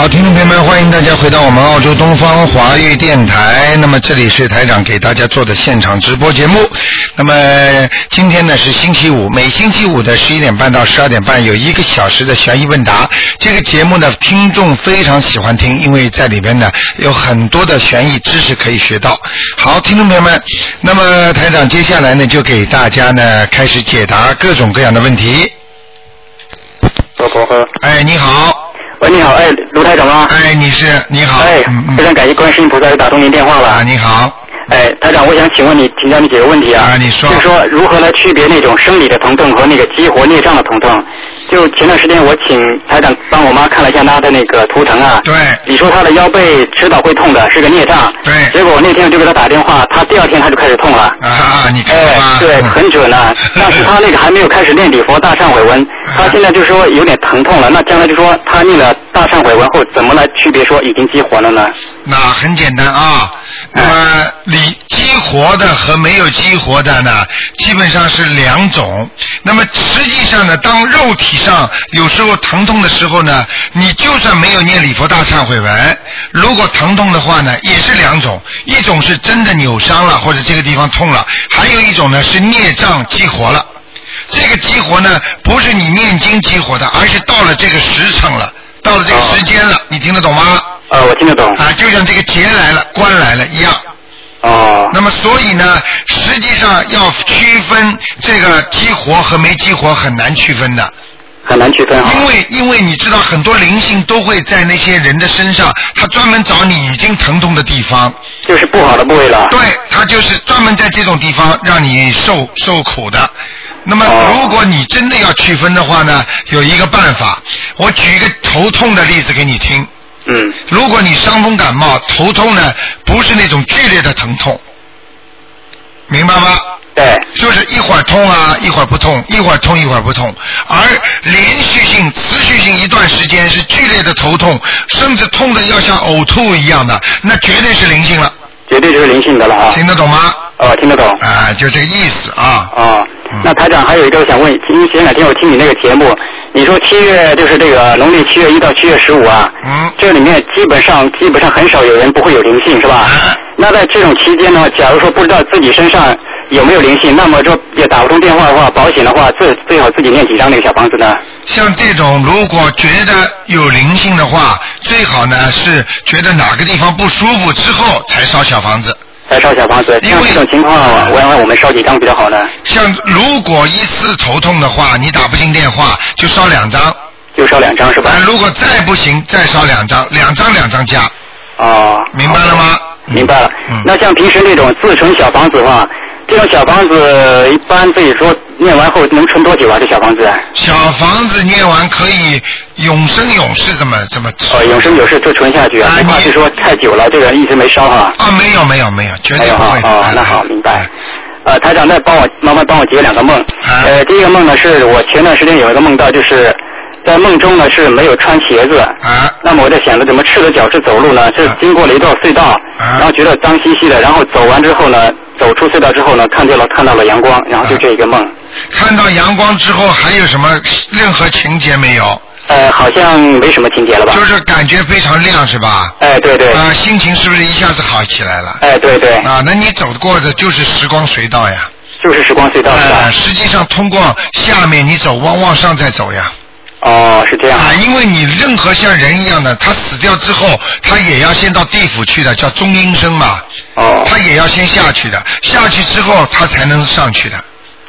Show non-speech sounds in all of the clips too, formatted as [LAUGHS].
好，听众朋友们，欢迎大家回到我们澳洲东方华语电台。那么这里是台长给大家做的现场直播节目。那么今天呢是星期五，每星期五的十一点半到十二点半有一个小时的悬疑问答。这个节目呢，听众非常喜欢听，因为在里边呢有很多的悬疑知识可以学到。好，听众朋友们，那么台长接下来呢就给大家呢开始解答各种各样的问题。哎，你好，喂，你好，哎，卢台长吗？哎，你是你好，哎非常感谢观世音菩萨又打通您电话了啊，你好，哎，台长，我想请问你，请教你几个问题啊。啊你说就是说，如何来区别那种生理的疼痛和那个激活内脏的疼痛？就前段时间我请台长帮我妈看了一下她的那个图腾啊。对你说她的腰背迟早会痛的，是个孽障。对结果我那天我就给她打电话，她第二天她就开始痛了。啊，你看哎，？对，很准啊。[LAUGHS] 但是她那个还没有开始练礼佛大忏悔文，她现在就说有点疼痛了。那将来就说她念了大忏悔文后，怎么来区别说已经激活了呢？那很简单啊，那么你激活的和没有激活的呢，基本上是两种。那么实际上呢，当肉体上有时候疼痛的时候呢，你就算没有念礼佛大忏悔文，如果疼痛的话呢，也是两种，一种是真的扭伤了或者这个地方痛了，还有一种呢是孽障激活了。这个激活呢，不是你念经激活的，而是到了这个时辰了，到了这个时间了，你听得懂吗？呃，我听得懂。啊，就像这个劫来了、关来了一样。哦，那么所以呢，实际上要区分这个激活和没激活很难区分的，很难区分啊。因为因为你知道很多灵性都会在那些人的身上，他专门找你已经疼痛的地方，就是不好的部位了。对他就是专门在这种地方让你受受苦的。那么哦如果你真的要区分的话呢，有一个办法，我举一个头痛的例子给你听。嗯，如果你伤风感冒头痛呢，不是那种剧烈的疼痛，明白吗？对，就是一会儿痛啊，一会儿不痛，一会儿痛一会儿不痛，而连续性、持续性一段时间是剧烈的头痛，甚至痛的要像呕吐一样的，那绝对是灵性了，绝对就是灵性的了啊。听得懂吗？哦，听得懂。啊，就这个意思啊。哦嗯，那台长还有一个我想问，因为前两天我听你那个节目，你说七月就是这个农历七月一到七月十五啊，嗯这里面基本上基本上很少有人不会有灵性是吧？啊那在这种期间呢，假如说不知道自己身上有没有灵性，那么说也打不通电话的话，保险的话，最最好自己念几张那个小房子呢？像这种如果觉得有灵性的话，最好呢是觉得哪个地方不舒服之后才烧小房子。才烧小房子，因为像这种情况，我们烧几张比较好呢？像如果一次头痛的话，你打不进电话，就烧两张。就烧两张是吧啊，？如果再不行，再烧两张，两张两张加，哦，明白了吗？明白了。嗯。那像平时那种自存小房子的话，这种小房子一般自己说念完后能存多久啊？这小房子？小房子念完可以永生永世这么这么吃。呃，永生永世就存下去啊，啊你不怕是说太久了，这个一直没烧哈。啊，没有没有没有，绝对不会。哦哎，那好，哎明白哎。呃，台长，再帮我麻烦帮我解两个梦。啊呃，第一个梦呢是我前段时间有一个梦到，就是在梦中呢是没有穿鞋子。啊那么我在想着怎么赤着脚是走路呢？是啊经过了一段隧道，啊然后觉得脏兮兮的，然后走完之后呢，走出隧道之后呢，看见了看到了阳光，然后就这一个梦。看到阳光之后还有什么任何情节没有？呃，好像没什么情节了吧？就是感觉非常亮是吧？哎，对对，啊，心情是不是一下子好起来了？哎，对对，啊，那你走过的就是时光隧道呀。就是时光隧道？啊，实际上通过下面你走，往往上再走呀。哦，是这样。啊，因为你任何像人一样的，他死掉之后，他也要先到地府去的，叫中阴身嘛。哦他也要先下去的，下去之后他才能上去的。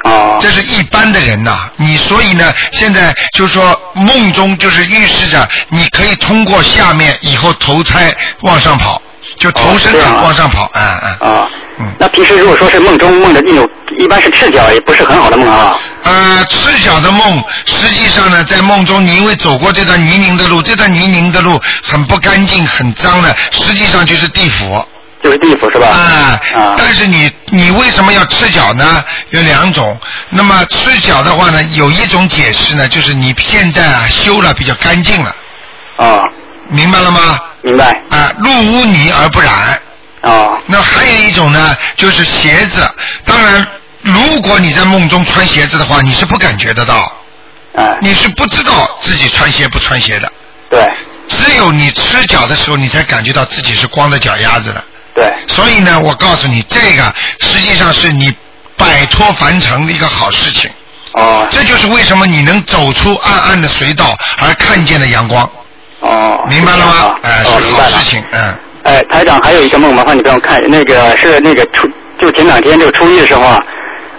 哦这是一般的人呐、你所以呢，现在就说梦中就是预示着你可以通过下面以后投胎往上跑，就投身哦这样啊往上跑，啊啊。啊嗯。那平时如果说是梦中梦的那种，一般是赤脚，也不是很好的梦啊。呃，赤脚的梦，实际上呢，在梦中你因为走过这段泥泞的路，这段泥泞的路很不干净、很脏的，实际上就是地府。就是地府是吧？啊，啊但是你你为什么要赤脚呢？有两种。那么赤脚的话呢，有一种解释呢，就是你现在啊修了比较干净了。啊，明白了吗？明白。啊，入污泥而不染。啊。那还有一种呢，就是鞋子。当然，如果你在梦中穿鞋子的话，你是不感觉得到，啊，你是不知道自己穿鞋不穿鞋的。对只有你赤脚的时候，你才感觉到自己是光着脚丫子的。对，所以呢，我告诉你，这个实际上是你摆脱凡尘的一个好事情。哦这就是为什么你能走出暗暗的隧道而看见的阳光，哦，明白了吗哦？哎，哦，是明白了。好事情，嗯。哎，台长还有一个梦，麻烦你帮我看，那个是那个初，就前两天这个初一的时候啊，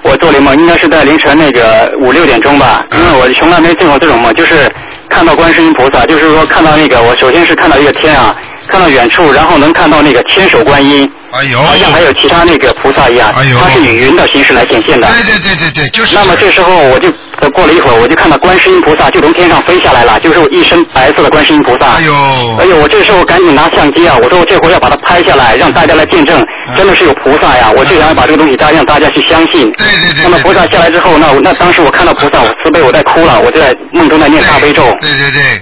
我做了一梦，应该是在凌晨那个五六点钟吧，因为我从来没见过这种梦，就是看到观世音菩萨，就是说看到那个，我首先是看到一个天啊，看到远处，然后能看到那个千手观音，哎呦，好像还有其他那个菩萨一样，哎呦它是以云的形式来显现的。对对对对对，就是。那么这时候我就呃过了一会儿，我就看到观世音菩萨就从天上飞下来了，就是一身白色的观世音菩萨。哎呦，哎呦，我这时候赶紧拿相机啊！我说我这回要把它拍下来，让大家来见证，真的是有菩萨呀！我就想要把这个东西大让大家去相信。对对对。那么菩萨下来之后，那那当时我看到菩萨，我慈悲，我在哭了，我就在梦中在念大悲咒。对对对，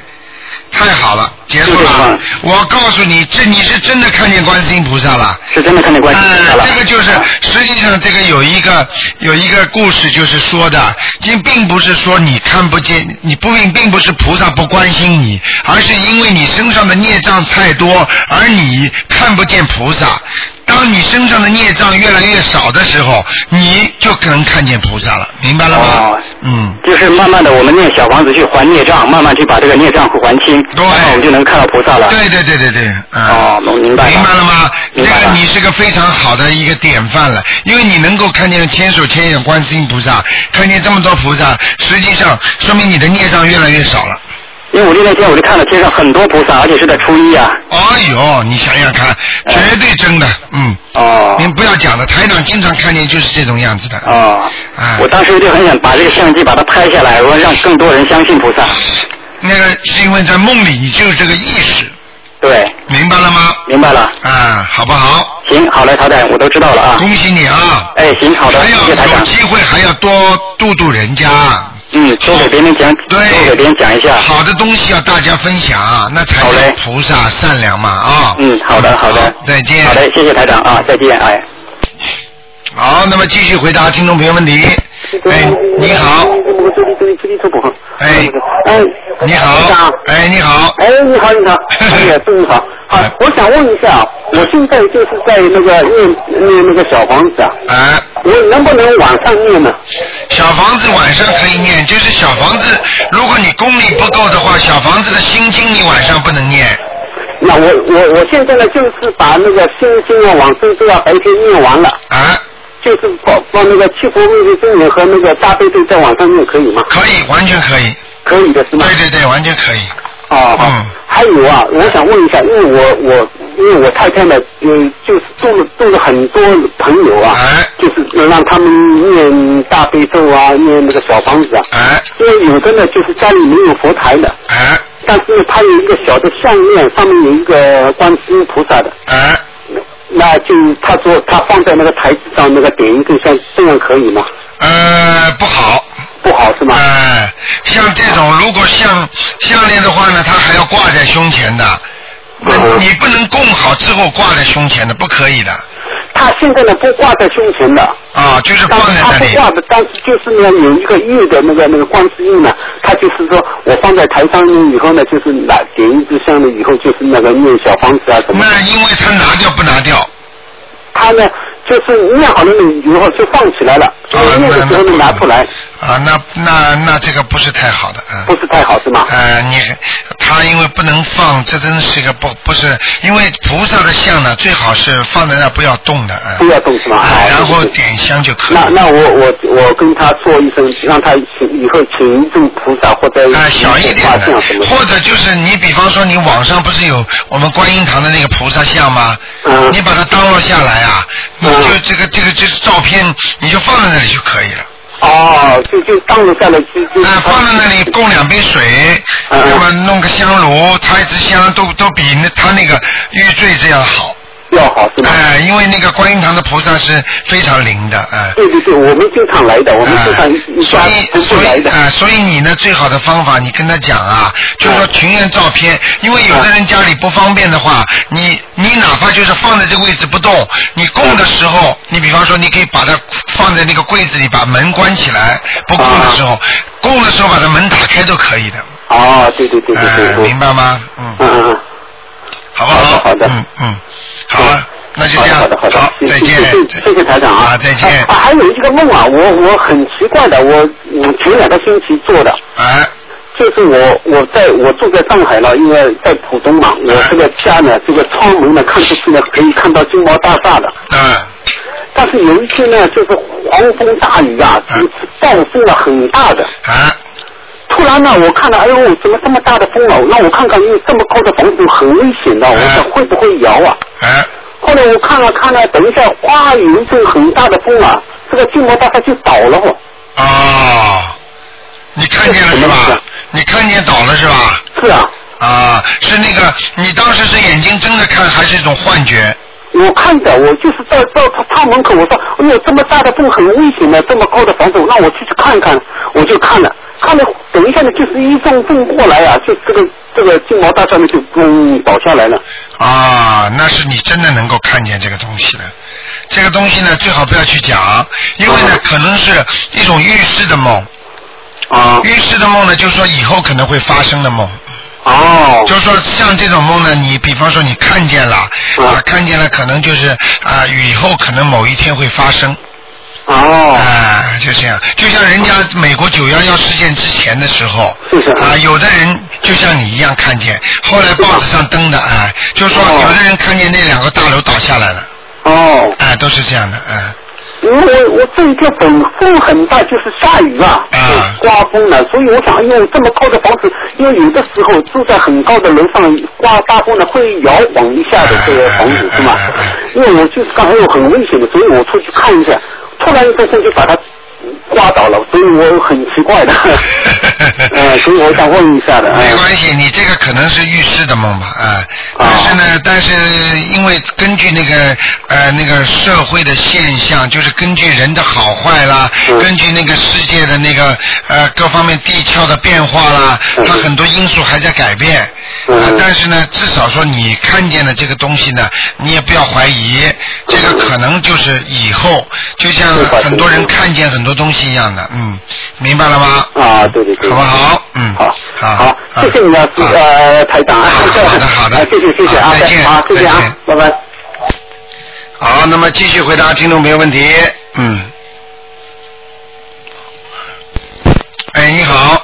太好了，结束了梦。我告诉你，这你是真的看见观世音菩萨了。是真的看见观世音菩萨呃了。，这个就是实际上这个有一个有一个故事，就是说的，并并不是说你看不见，你不并并不是菩萨不关心你，而是因为你身上的孽障太多，而你看不见菩萨。当你身上的孽障越来越少的时候，你就可能看见菩萨了，明白了吗？哦嗯。就是慢慢的，我们念小房子去还孽障，慢慢去把这个孽障还清，对然后我们就能看到菩萨了。对对对对对，嗯。哦我明白了明白了吗？这个你是个非常好的一个典范了，因为你能够看见千手千眼观世音菩萨，看见这么多菩萨，实际上说明你的孽障越来越少了。因为我那天我就看到天上很多菩萨，而且是在初一啊。哎呦，你想想看，绝对真的，嗯。哦您不要讲了，台长经常看见就是这种样子的。哦，哎我当时就很想把这个相机把它拍下来，我让更多人相信菩萨。那个是因为在梦里你就有这个意识，对，明白了吗？明白了。啊，好不好？行，好嘞，台长，我都知道了啊。恭喜你啊！哎，行，好的，还谢谢台长。要有机会还要多度度人家。嗯，多给别人讲，对，多给别人讲一下。好的东西要大家分享，那才是好嘞菩萨善良嘛啊。嗯，好的，好的。再见。好的，谢谢台长啊，再见，哎。好，那么继续回答听众朋友问题。哎，你好，哎，哎，你台好长，哎，你好，哎，你好，你好，哎呀，[LAUGHS] 祝你好。啊，我想问一下，我现在就是在那个念念那个小房子啊，哎，我能不能晚上念呢？小房子晚上可以念，就是小房子，如果你功力不够的话，小房子的心经你晚上不能念。那我我我现在呢，就是把那个心经啊、往生咒啊白天念完了，啊，就是把把那个七佛灭罪真人和那个大悲咒在网上念可以吗？可以，完全可以。可以的是吗？对对对，完全可以。哦，好嗯还有啊，我想问一下，因为我我因为我太太呢，嗯，就是做了做了很多朋友啊，哎就是让他们念大悲咒啊，念那个小房子啊，哎因为有的呢就是家里没有佛台的，哎但是呢他有一个小的项链，上面有一个观世音菩萨的，哎，那就他说他放在那个台子上，那个点一根香，这样可以吗？呃，不好。不好是吗？哎，像这种如果像项链的话呢，它还要挂在胸前的，你不能供好之后挂在胸前的，不可以的他现在呢不挂在胸前的。啊，就是但是放在那里。他不挂的，但是就是呢有一个玉的那个那个观世音呢，他就是说我放在台上面以后呢，就是拿点一支香呢以后，就是那个念小房子啊什么。那因为他拿掉不拿掉？他呢就是念好了以后就放起来了，啊，念的时候拿出来，啊，那那那这个不是太好的，啊。不是太好是吗？呃，你他因为不能放，这真是一个不不是，因为菩萨的像呢，最好是放在那不要动的，啊。不要动是吗？啊然后点香就可以。那那我我我跟他说一声，让他请以后请一尊菩萨或者啊，小一点的。或者就是你比方说你网上不是有我们观音堂的那个菩萨像吗？嗯你把它当落下来啊，你嗯就这个这个就是照片，你就放在那里就可以了。哦，就就放在下来就就。啊，放在那里供两杯水，嗯那么弄个香炉，插一支香，都都比那他那个玉坠这样好。要好是吗？哎、因为那个观音堂的菩萨是非常灵的，哎、对对对，我们经常来的，我们经常一一家所以啊、所以你呢，最好的方法，你跟他讲啊，就是说群演照片，因为有的人家里不方便的话，你你哪怕就是放在这个位置不动，你供的时候，你比方说你可以把它放在那个柜子里，把门关起来，不供的时候，供的时候把它门打开都可以的，哦，对对对对哎、对，我明白吗？嗯，嗯嗯嗯。好不好？好的好的嗯嗯，好了，那就这样，好的好的好，再见谢谢，台长啊，啊，再见，啊，还有一个梦啊，我我很奇怪的，我我前两个星期做的，啊，就是我我在我住在上海了，因为在浦东嘛，我这个家呢，这个窗门呢看出去呢可以看到金茂大厦的，嗯，但是有一天呢，就是狂风大雨啊，是暴风了很大的，啊，突然呢，我看到，哎呦，怎么这么大的风啊？那我看看，因为这么高的房子很危险的，我想会不会摇啊？哎，后来我看了看了，等一下，哗，有一阵很大的风啊，这个金毛大厦就倒了哦。哦，你看见了是吧是？你看见倒了是吧？是啊，啊，是那个，你当时是眼睛睁着看，还是一种幻觉？我看着，我就是到到他他门口，我说，哎呦，这么大的风很危险的，这么高的房子，那我去去看看，我就看了，看了，等一下呢，就是一阵风过来啊，就这个这个金毛大厦呢就嘣倒下来了。啊，那是你真的能够看见这个东西的。这个东西呢，最好不要去讲，因为呢，可能是一种预示的梦。啊预示的梦呢，就是说以后可能会发生的梦。哦。就是说像这种梦呢，你比方说你看见了啊，看见了，可能就是啊，以后可能某一天会发生。哦。啊，就这样，就像人家美国九幺幺事件之前的时候，啊，有的人就像你一样看见，后来报纸上登的，啊，就是说哦。有的人看见那两个大楼倒下来了，哦，哎，都是这样的，哎，因为我我这一天风风很大，就是下雨啊，刮风了，所以我想，哎呦，这么高的房子，因为有的时候住在很高的楼上，刮大风呢会摇晃一下的这个房子是吗？因为我就是刚才有很危险的，所以我出去看一下，突然一阵风就把它刮倒了，所以我很奇怪的，[LAUGHS] 呃，所以我想问一下的，哎。没关系，你这个可能是预示的梦吧，啊，但是呢，但是因为根据那个呃那个社会的现象，就是根据人的好坏啦，嗯。根据那个世界的那个呃各方面地壳的变化啦，嗯。它很多因素还在改变。嗯。啊，但是呢，至少说你看见的这个东西呢，你也不要怀疑，这个可能就是以后，就像很多人看见很多东西一样的，嗯，明白了吗？啊，对对对，好不好？嗯，好，好，好，谢谢你啊，是好呃，台长啊，好的好的啊谢谢谢谢啊，再见好，谢谢啊再见，拜拜。好，那么继续回答听众朋友问题。嗯。哎，你好。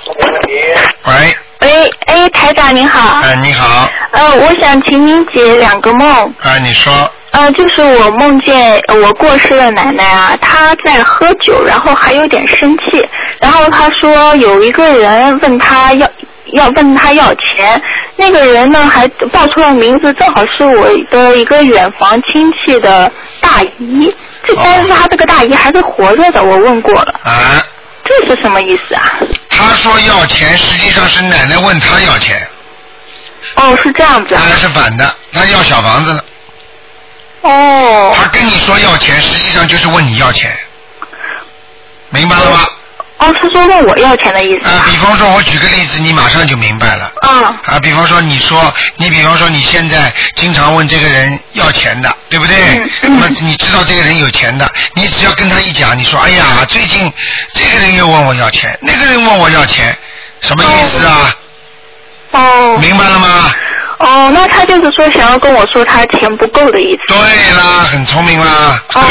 喂，喂，哎，台长您好。哎，你好，呃，我想请您解两个梦。哎，你说，呃，就是我梦见呃我过世的奶奶啊，她在喝酒，然后还有点生气，然后她说有一个人问她要要问她要钱，那个人呢还报出了名字，正好是我的一个远房亲戚的大姨，这哦但是她这个大姨还是活着的，我问过了，啊，这是什么意思啊？他说要钱，实际上是奶奶问他要钱，哦，是这样子啊当。然是反的，他要小房子呢。哦。他跟你说要钱，实际上就是问你要钱，明白了吗？哦，是说问我要钱的意思啊，比方说，我举个例子，你马上就明白了。啊啊，比方说，你说，你比方说，你现在经常问这个人要钱的，对不对？嗯嗯那么你知道这个人有钱的，你只要跟他一讲，你说，哎呀，最近这个人又问我要钱，那个人问我要钱，什么意思啊？哦明白了吗？哦，那他就是说想要跟我说他钱不够的意思。对啦，很聪明啦。哦，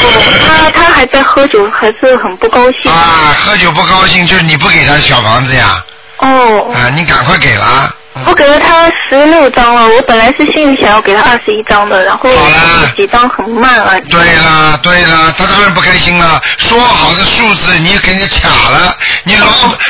他他还在喝酒，还是很不高兴。啊，喝酒不高兴，就是你不给他小房子呀？哦，啊，你赶快给了。我给了他十六张了，我本来是心里想要给他二十一张的，然后好啦几张很慢啊。对啦，对啦，他当然不开心了。说好的数字你给人家卡了，你老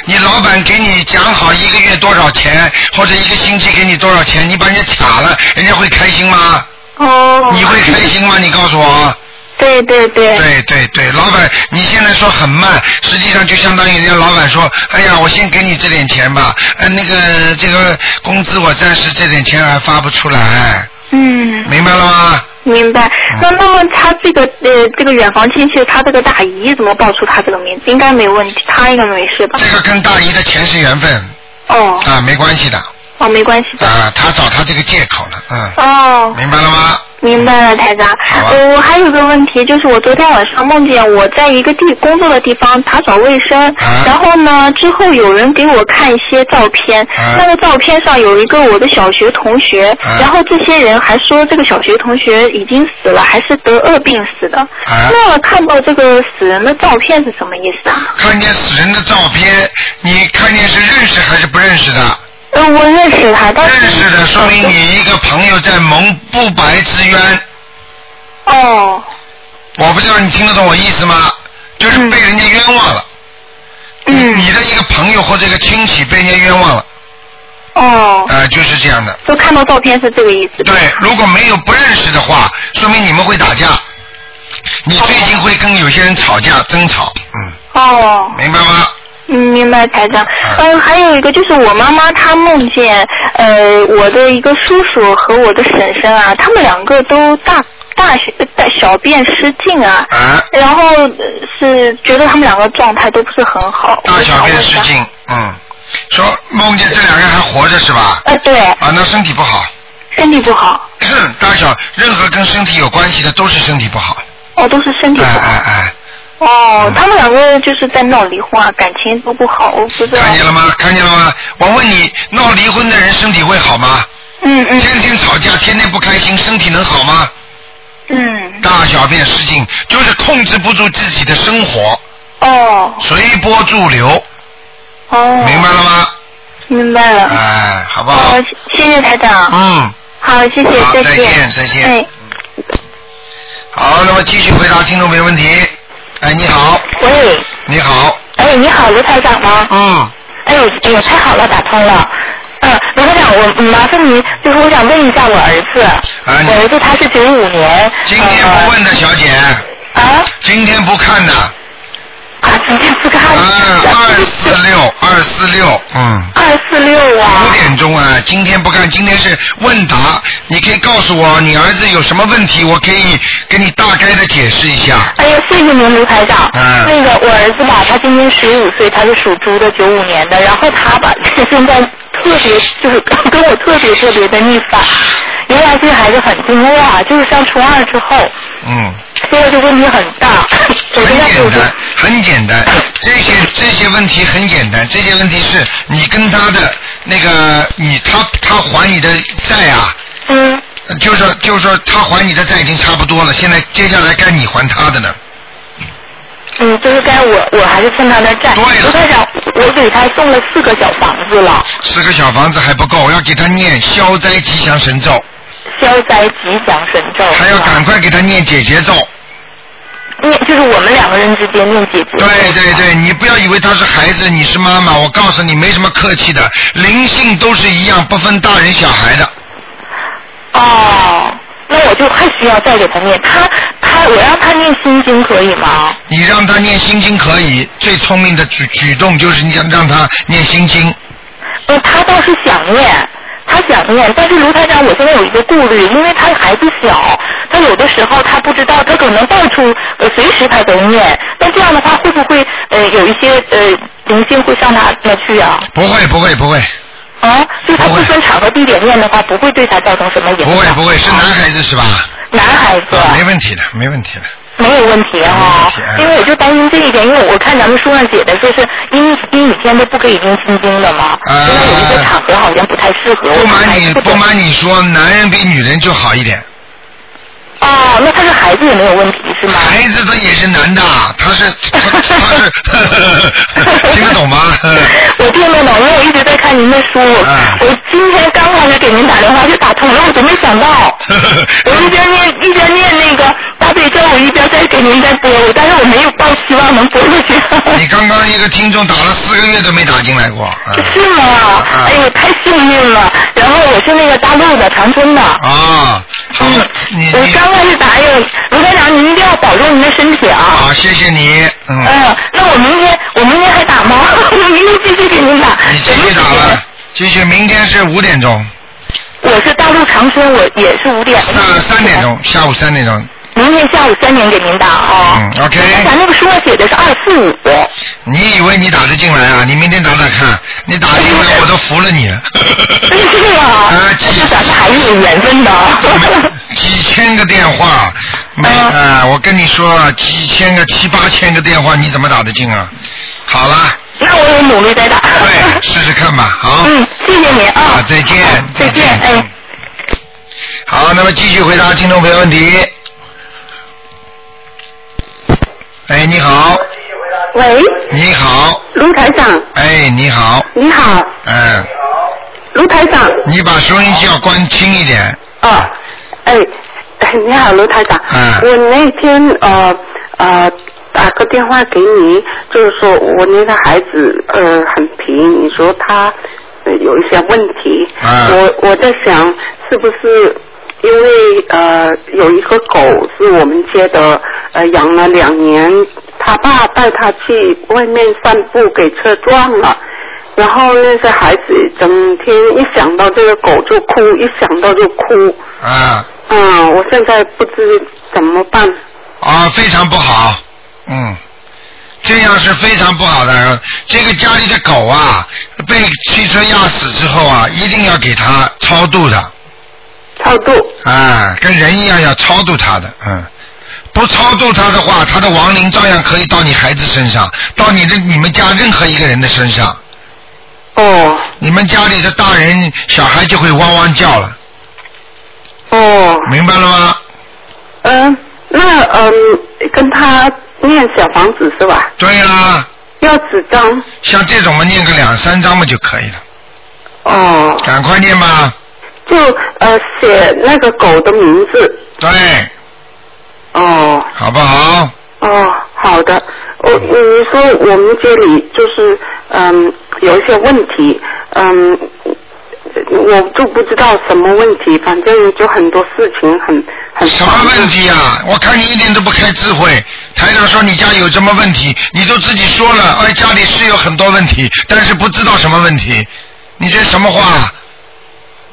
你老板给你讲好一个月多少钱，或者一个星期给你多少钱，你把人家卡了，人家会开心吗？哦。你会开心吗？你告诉我。对对对。对对对，老板，你现在说很慢，实际上就相当于人家老板说，哎呀，我先给你这点钱吧，呃，那个这个工资我暂时这点钱还发不出来，嗯，明白了吗？明白。嗯那那么他这个呃这个远房亲戚，他这个大姨怎么报出他这个名字？应该没问题，他应该没事吧？这个跟大姨的前世缘分哦啊没关系的哦，没关系的。啊，他找他这个借口了，嗯，哦，明白了吗？明白了，台长。好啊呃，我还有个问题，就是我昨天晚上梦见我在一个地工作的地方打扫卫生，啊然后呢，之后有人给我看一些照片，啊那个照片上有一个我的小学同学，啊然后这些人还说这个小学同学已经死了，还是得恶病死的。啊那看到这个死人的照片是什么意思啊？看见死人的照片，你看见是认识还是不认识的？呃，我认识他，认识的，说明你一个朋友在蒙不白之冤。哦我不知道你听得懂我意思吗？就是被人家冤枉了。嗯你的一个朋友或者一个亲戚被人家冤枉了，哦，呃，就是这样的。就看到照片是这个意思。对，如果没有不认识的话，说明你们会打架。你最近会跟有些人吵架、争吵，嗯，哦。明白吗？嗯，明白，台长。啊嗯，还有一个就是我妈妈她梦见，呃，我的一个叔叔和我的婶婶啊，他们两个都大大小大小便失禁啊，啊，然后呃是觉得他们两个状态都不是很好。大小便失。禁，嗯，说梦见这两个人还活着是吧？呃，对，啊，那身体不好，身体不好，[COUGHS] 大小任何跟身体有关系的都是身体不好，哦，都是身体哎不好。哎哎哎，哦，他们两个就是在闹离婚啊，感情都不好，我不知道。看见了吗？看见了吗？我问你，闹离婚的人身体会好吗？嗯嗯天天吵架，天天不开心，身体能好吗？嗯，大小便失禁，就是控制不住自己的生活，哦随波逐流，哦，明白了吗？明白了。哎，好不好哦？，谢谢台长。嗯，好，谢谢，再见，见，再见。哎，好，那么继续回答听众朋友问题。哎，你好，喂，你好，哎，你好，卢台长吗？嗯，哎呦，哎呦，太好了，打通了。嗯，卢台长，我嗯麻烦您，就是我想问一下我儿子，啊你。我儿子他是九五年，今天不问的小姐，呃啊？今天不看的，啊，今天不看，啊，二四六，二四六，嗯。二四六啊五，点钟啊，今天不看，今天是问答，你可以告诉我你儿子有什么问题，我可以给你大概的解释一下。哎呀，谢谢您，卢台长。嗯那个我儿子吧，他今年十五岁，他是属猪的，九五年的。然后他吧，[LAUGHS] 现在特别就是跟我特别特别的逆反。原来这个孩子很听话，就是上初二之后，嗯，现在就问题很大。我很简单，很简单，这些这些问题很简单，这些问题是你跟他的那个你他他还你的债啊，嗯，就是就说他还你的债已经差不多了，现在接下来该你还他的呢。嗯，就是该我我还是欠他的债。对了卢台长，我给他送了四个小房子了，四个小房子还不够，要给他念消灾吉祥神咒，消灾吉祥神咒。还要赶快给他念解结咒。念，就是我们两个人之间念姐姐。对对对，你不要以为他是孩子，你是妈妈，我告诉你没什么客气的，灵性都是一样，不分大人小孩的。哦，那我就还需要再给他念。他他，我让他念心经可以吗？你让他念心经可以，最聪明的举举动就是你想让他念心经。呃，他倒是想念，他想念，但是卢台长，我现在有一个顾虑，因为他孩子小，他有的时候他不知道，他可能到处呃随时他都念，那这样的话会不会呃有一些呃灵性会上他那去啊？不会不会不会啊，就他不分场合地点念的话，不会对他造成什么影响？不会不会，是男孩子是吧？男孩子。啊，没问题的，没问题的。没有问题哈、因为我就担心这一点，因为我看咱们书上写的说是阴阴雨天都不可以念心经的嘛，啊现在有一些场合好像不太适合。不瞒你不瞒你说，男人比女人就好一点。哦，那他是孩子也没有问题是吗？孩子他也是男的，他是他他是 [LAUGHS] 听得懂吗？我听得懂，因为我一直在看您的书。啊我今天刚开始给您打电话就打通了，我都没想到。[LAUGHS] 我一边念一边念那个大悲咒，我一边在给您在播，我但是我没有抱希望能播出去。[LAUGHS] 你刚刚一个听众打了四个月都没打进来过，嗯是吗？啊哎呦，太幸运了。然后我是那个大陆的长春的。啊，好嗯，，你你我刚开始打哎呦，卢台长，您一定要保重您的身体啊。好，谢谢你，嗯，嗯，那我明天我明天还打吗？我明天继续给您打。你继续打了，继续，明天是五点钟，我是大陆长春，我也是五点。三三点钟，下午三点钟。明天下午三点给您打哦。嗯，OK。咱那个书上写的是二四五。你以为你打得进来啊？你明天打打看，你打进来 [LAUGHS] 我都服了你了。是啊。啊，但是 [LAUGHS] 咱们还是有缘分的。几千个电话，[LAUGHS] 没啊！我跟你说，几千个、七八千个电话，你怎么打得进啊？好了。那我也努力再打。对，试试看吧，好。嗯，谢谢您啊。啊，再见。再见，哎。好，那么继续回答听众朋友问题。哎，你好。喂。你好。卢台长。哎，你好。你好。嗯。卢台长。你把收音机要关轻一点。哦，哎，你好，卢台长。嗯。我那天呃呃打个电话给你，就是说我那个孩子呃很皮，你说他有一些问题。嗯。我我在想，是不是？因为呃有一个狗是我们接的，呃养了两年，他爸带他去外面散步给车撞了，然后那些孩子整天一想到这个狗就哭，一想到就哭。啊。嗯，我现在不知怎么办。啊，非常不好，嗯，这样是非常不好的。这个家里的狗啊，被汽车压死之后啊，一定要给它超度的。超度。啊，跟人一样要超度他的，嗯，不超度他的话，他的亡灵照样可以到你孩子身上，到你的你们家任何一个人的身上。哦。你们家里的大人小孩就会汪汪叫了。哦。明白了吗？嗯，那嗯，跟他念小房子是吧？对啦。要几张？像这种嘛，念个两三张嘛就可以了。哦。赶快念吧。就呃写那个狗的名字。对。哦。好不好？哦，好的。我你说我们这里就是嗯有一些问题，嗯，我就不知道什么问题，反正就很多事情很很。什么问题啊？我看你一点都不开智慧。台长说你家有什么问题，你都自己说了，哎，家里是有很多问题，但是不知道什么问题。你这什么话？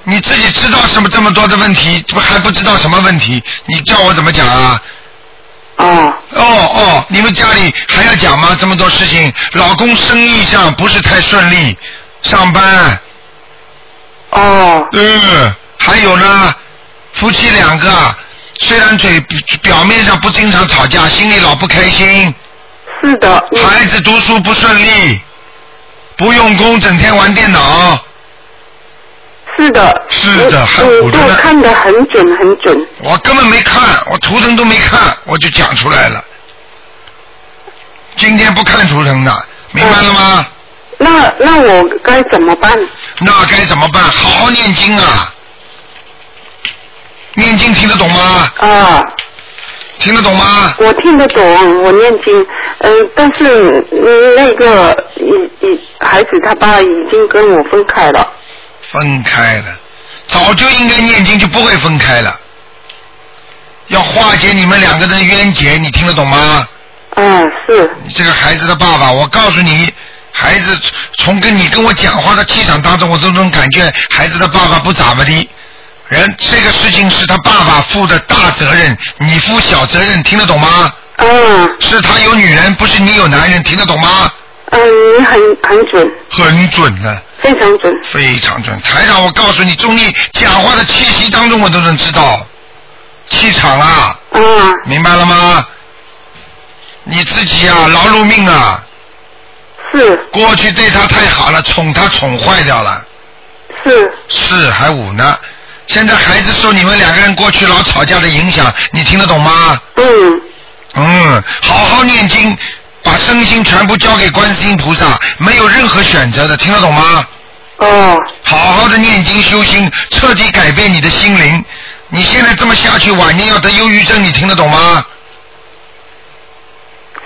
你自己知道什么这么多的问题，不还不知道什么问题？你叫我怎么讲啊？哦。哦哦，你们家里还要讲吗？这么多事情，老公生意上不是太顺利，上班。哦。嗯，还有呢，夫妻两个虽然嘴表面上不经常吵架，心里老不开心。是的。孩子读书不顺利，不用功，整天玩电脑。是的。是的，还你都唬着呢。看得很准很准。我根本没看，我图腾都没看，我就讲出来了。今天不看图腾的，明白了吗？那那我该怎么办？那该怎么办？好好念经啊！念经听得懂吗？啊。听得懂吗？我听得懂，我念经，嗯，但是嗯那个已已孩子他爸已经跟我分开了。分开了，早就应该念经，就不会分开了。要化解你们两个人的冤结，你听得懂吗？嗯，是。你这个孩子的爸爸，我告诉你，孩子从跟你跟我讲话的气场当中，我都能感觉孩子的爸爸不咋么的。人这个事情是他爸爸负的大责任，你负小责任，听得懂吗？嗯。是他有女人，不是你有男人，听得懂吗？嗯，你很很准，很准的。非常准。非常准，台长，我告诉你，从你讲话的气息当中，我都能知道气场啊。嗯。明白了吗？你自己啊，劳碌命啊。是。过去对他太好了，宠他宠坏掉了。是。是还五呢。现在孩子受你们两个人过去老吵架的影响，你听得懂吗？嗯。嗯，好好念经，把身心全部交给观世音菩萨，没有任何选择的，听得懂吗？哦。好好的念经修心，彻底改变你的心灵。你现在这么下去，晚年要得忧郁症，你听得懂吗？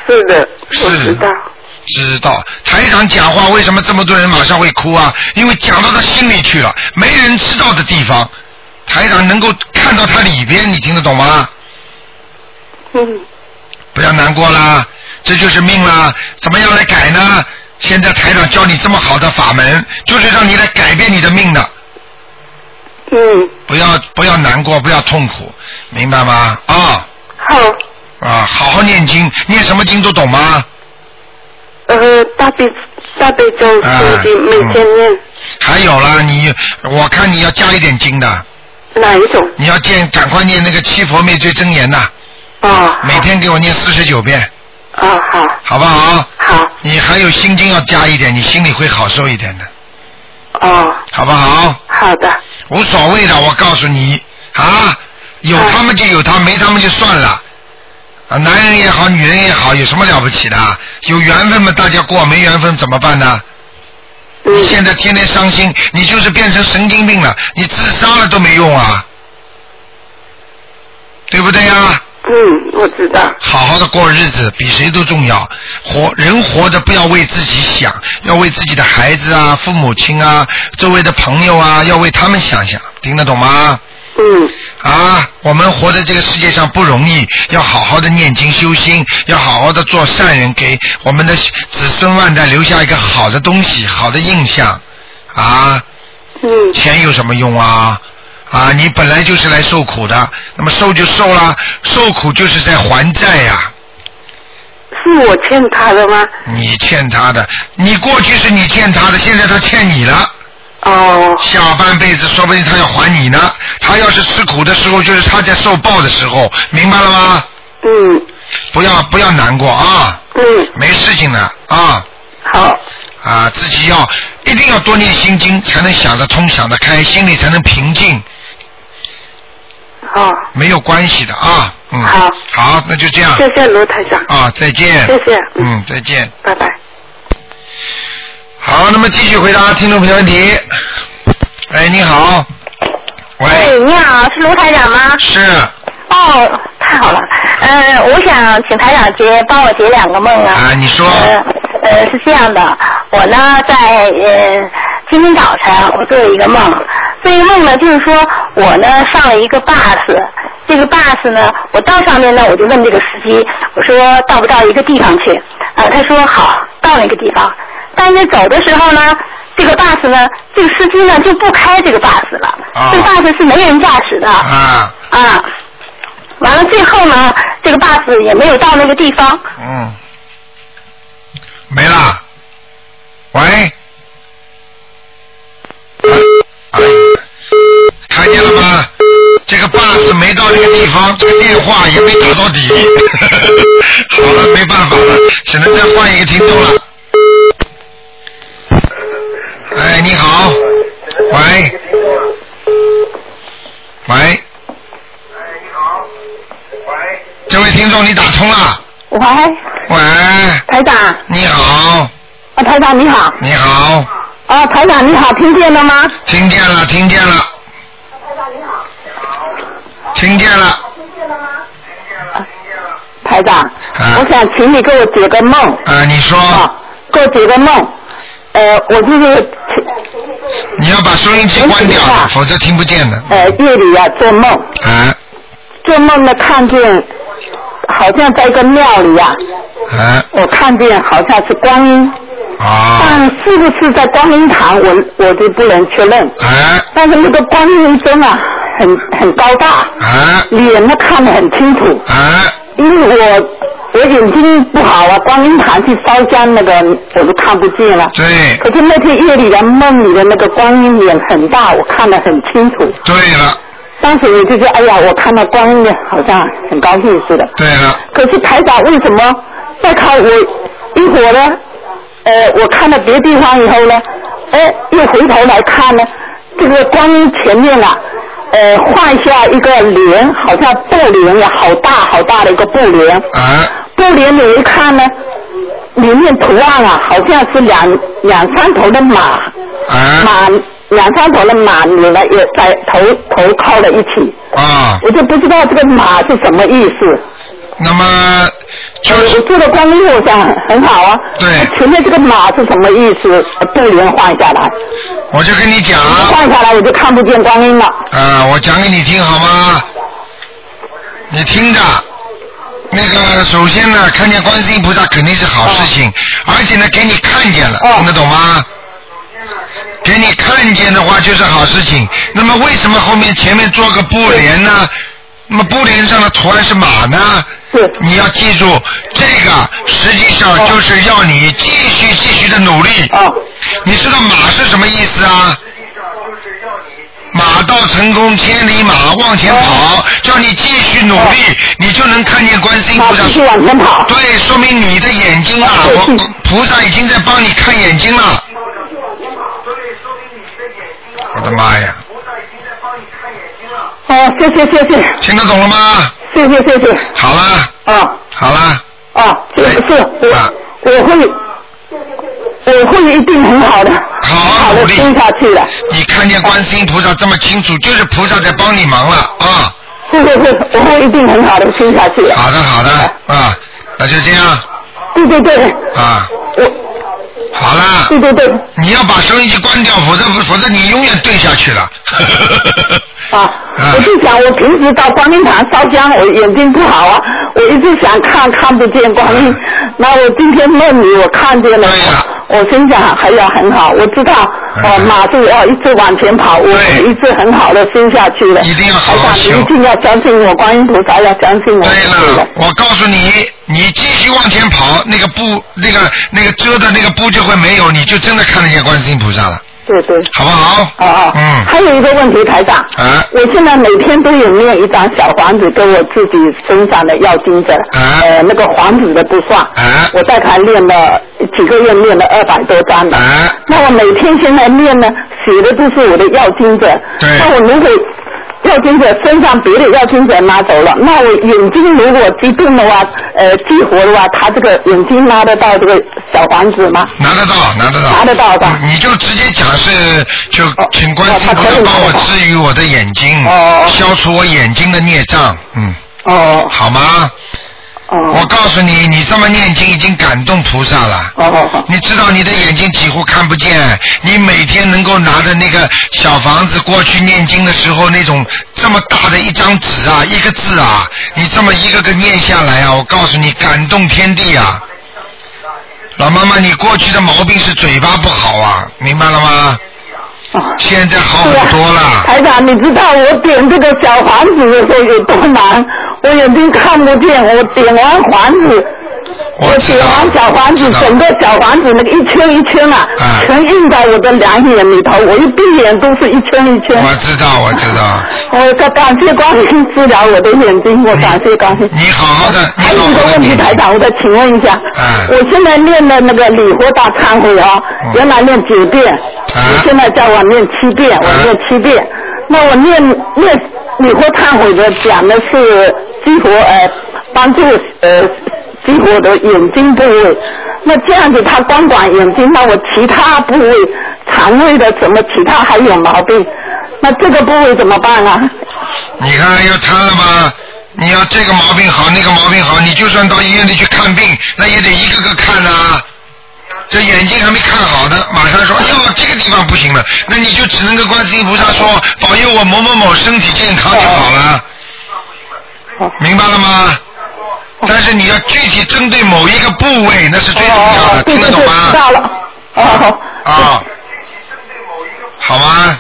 是的，我是知道。知道台长讲话为什么这么多人马上会哭啊？因为讲到他心里去了，没人知道的地方，台长能够看到他里边，你听得懂吗？嗯。不要难过啦，这就是命啦。怎么样来改呢？现在台长教你这么好的法门，就是让你来改变你的命的。嗯，不要不要难过，不要痛苦，明白吗？啊好，啊，好好念经，念什么经都懂吗？呃，大悲大悲咒啊心经每天念还有啦，你我看你要加一点经的，哪一种？你要念赶快念那个七佛灭罪真言呐，啊，每天给我念四十九遍，啊好，好不好？好，你还有心经要加一点，你心里会好受一点的，哦，好不好？好的，无所谓的，我告诉你啊，有他们就有他，没他们就算了。啊，男人也好，女人也好，有什么了不起的？有缘分嘛，大家过；没缘分怎么办呢？你现在天天伤心，你就是变成神经病了，你自杀了都没用啊，对不对呀、嗯，我知道，好好的过日子比谁都重要。活人活着不要为自己想，要为自己的孩子啊、父母亲啊、周围的朋友啊，要为他们想想，听得懂吗？嗯，啊，我们活在这个世界上不容易，要好好的念经修心，要好好的做善人，给我们的子孙万代留下一个好的东西、好的印象。啊，嗯，钱有什么用啊？啊，你本来就是来受苦的，那么受就受啦，受苦就是在还债呀、是我欠他的吗？你欠他的，你过去是你欠他的，现在他欠你了。哦，下半辈子说不定他要还你呢。他要是吃苦的时候，就是他在受报的时候，明白了吗？嗯不要不要难过啊，嗯，没事情的啊好，啊，自己要一定要多念心经，才能想得通、想得开，心里才能平静，好，没有关系的啊。嗯，好好，那就这样谢谢卢台长，啊，再见。谢谢，嗯，再见。拜拜。好，那么继续回答听众朋友问题。哎，你好。喂，哎，你好，是卢台长吗？是哦，太好了。呃，我想请台长解帮我解两个梦啊。啊，你说。呃呃，是这样的，我呢在呃今天早晨我做了一个梦，这个梦呢就是说我呢上了一个 bus，这个 bus 呢我到上面呢我就问这个司机，我说到不到一个地方去？啊，他说好，到那个地方。但是走的时候呢，这个 bus 呢，这个司机呢就不开这个 bus 了，啊这个 bus 是没人驾驶的。啊，啊，完了最后呢，这个 bus 也没有到那个地方。嗯，没了。喂。哎，看见了吗？这个 bus 没到那个地方，这个电话也没打到底。[LAUGHS] 好了，没办法了，只能再换一个听众了。哎，你好，喂，喂，这位听众你打通了，喂，喂，台长，你好，啊，台长你好，你好，啊，台长你好，听见了吗？听见了，听见了，台长你好。听见了，听见了吗？听见了台长，啊。我想请你给我解个梦，啊，你说，啊，给我解个梦，呃，我就是你要把收音机关掉啊，否则听不见的，呃夜里啊做梦，啊。做梦呢看见好像在一个庙里啊，啊。我看见好像是观音，啊但是不是在观音堂，我我就不能确认。啊但是那个观音真啊，很很高大，啊脸呢看得很清楚。啊因为我我眼睛不好啊，观音堂去烧香那个我都看不见了。对可是那天夜里的梦里的那个观音脸很大，我看得很清楚。对了当时我就觉得，哎呀，我看到观音的好像很高兴似的。对了，可是台长为什么再看我一会儿呢？呃，我看到别地方以后呢，哎，又回头来看呢，这个观音前面啊，呃，画下一个莲，好像布帘呀，好大好大的一个布帘。啊布帘你一看呢，里面图案啊，好像是两两三头的马，啊马两三头的马你呢也在头头靠在一起，啊，我就不知道这个马是什么意思。那么就是做的观音我想很好啊。对前面这个马是什么意思？布帘换下来，我就跟你讲，换下来我就看不见观音了。啊，我讲给你听好吗？你听着，那个首先呢，看见观世音菩萨肯定是好事情，而且呢，给你看见了，哦听得懂吗？给你看见的话就是好事情。那么为什么后面前面做个布帘呢？那么布帘上的图案是马呢？是。你要记住，这个实际上就是要你继续继续的努力。哦。你知道马是什么意思啊？马到成功千里马，往前跑，叫你继续努力，你就能看见观世音菩萨。继续往前跑。对，说明你的眼睛啊，我菩萨已经在帮你看眼睛了。我的妈呀！菩萨已经在帮你看眼睛了。好，谢谢谢谢。听得懂了吗？谢谢谢谢。好啦。啊。好啦。啊，是是，我我会，我会一定很好的，好好的听下去的。你看见观世音菩萨这么清楚，就是菩萨在帮你忙了啊。是是是，我会一定很好的听下去。好的好的啊，那就这样。对对对。啊。我。好啦。对对对。你要把收音机关掉，否则否则你永远对下去了。[LAUGHS] 啊，我就想，我平时到观音堂烧香，我眼睛不好啊，我一直想看，看不见观音。那我今天梦里我看见了，我心想还要很好，我知道，哦，马住哦一直往前跑，我一直很好的修下去了。一定要好好修。一定要相信我，观音菩萨要相信我。对了，我告诉你，你继续往前跑，那个布，那个那个遮的那个布就会没有，你就真的看得见观世音菩萨了。对对，好不好？哦哦，嗯。还有一个问题，台长。啊。我现在每天都有念一张小房子，跟我自己身上的药精者。啊。呃，那个黄纸的不算。啊。我带台念了几个月，念了二百多张了。啊。那我每天现在念呢，写的都是我的药精者。对。那我如果要精者身上别的要精者拿走了，那我眼睛如果激动的话，呃，激活的话，他这个眼睛拿得到这个小房子吗？拿得到，拿得到。拿得到的？你就直接讲是，就请观世音菩萨帮我治愈我的眼睛，消除我眼睛的孽障，嗯。哦。好吗？我告诉你，你这么念经已经感动菩萨了。哦你知道你的眼睛几乎看不见，你每天能够拿着那个小房子过去念经的时候，那种这么大的一张纸啊，一个字啊，你这么一个个念下来啊，我告诉你，感动天地啊！老妈妈，你过去的毛病是嘴巴不好啊，明白了吗？现在好很多了。台长，你知道我点这个小房子的时候有多难？我眼睛看不见，我点完房子，我点完小房子，整个小房子那个一圈一圈啊，全印在我的两眼里头，我一闭眼都是一圈一圈。我知道，我知道。我 [LAUGHS] 感感谢光临治疗我的眼睛，我感谢光临。你好好的，还有一个问题，台长，我再请问一下，我现在念的那个礼佛大忏悔啊，原来念九遍，我现在叫我念七遍，我念七遍。那我念念礼佛忏悔的讲的是激活呃帮助呃激活的眼睛部位，那这样子他光管眼睛，那我其他部位肠胃的什么其他还有毛病，那这个部位怎么办啊？你看要他了吧？你要这个毛病好，那个毛病好，你就算到医院里去看病，那也得一个个看呐、这眼睛还没看好呢，马上说，哎呦，这个地方不行了，那你就只能跟观世音菩萨说，保佑我某某某身体健康就好了，明白了吗？但是你要具体针对某一个部位，那是最重要的，听得懂吗？知道了。哦。啊。好吗？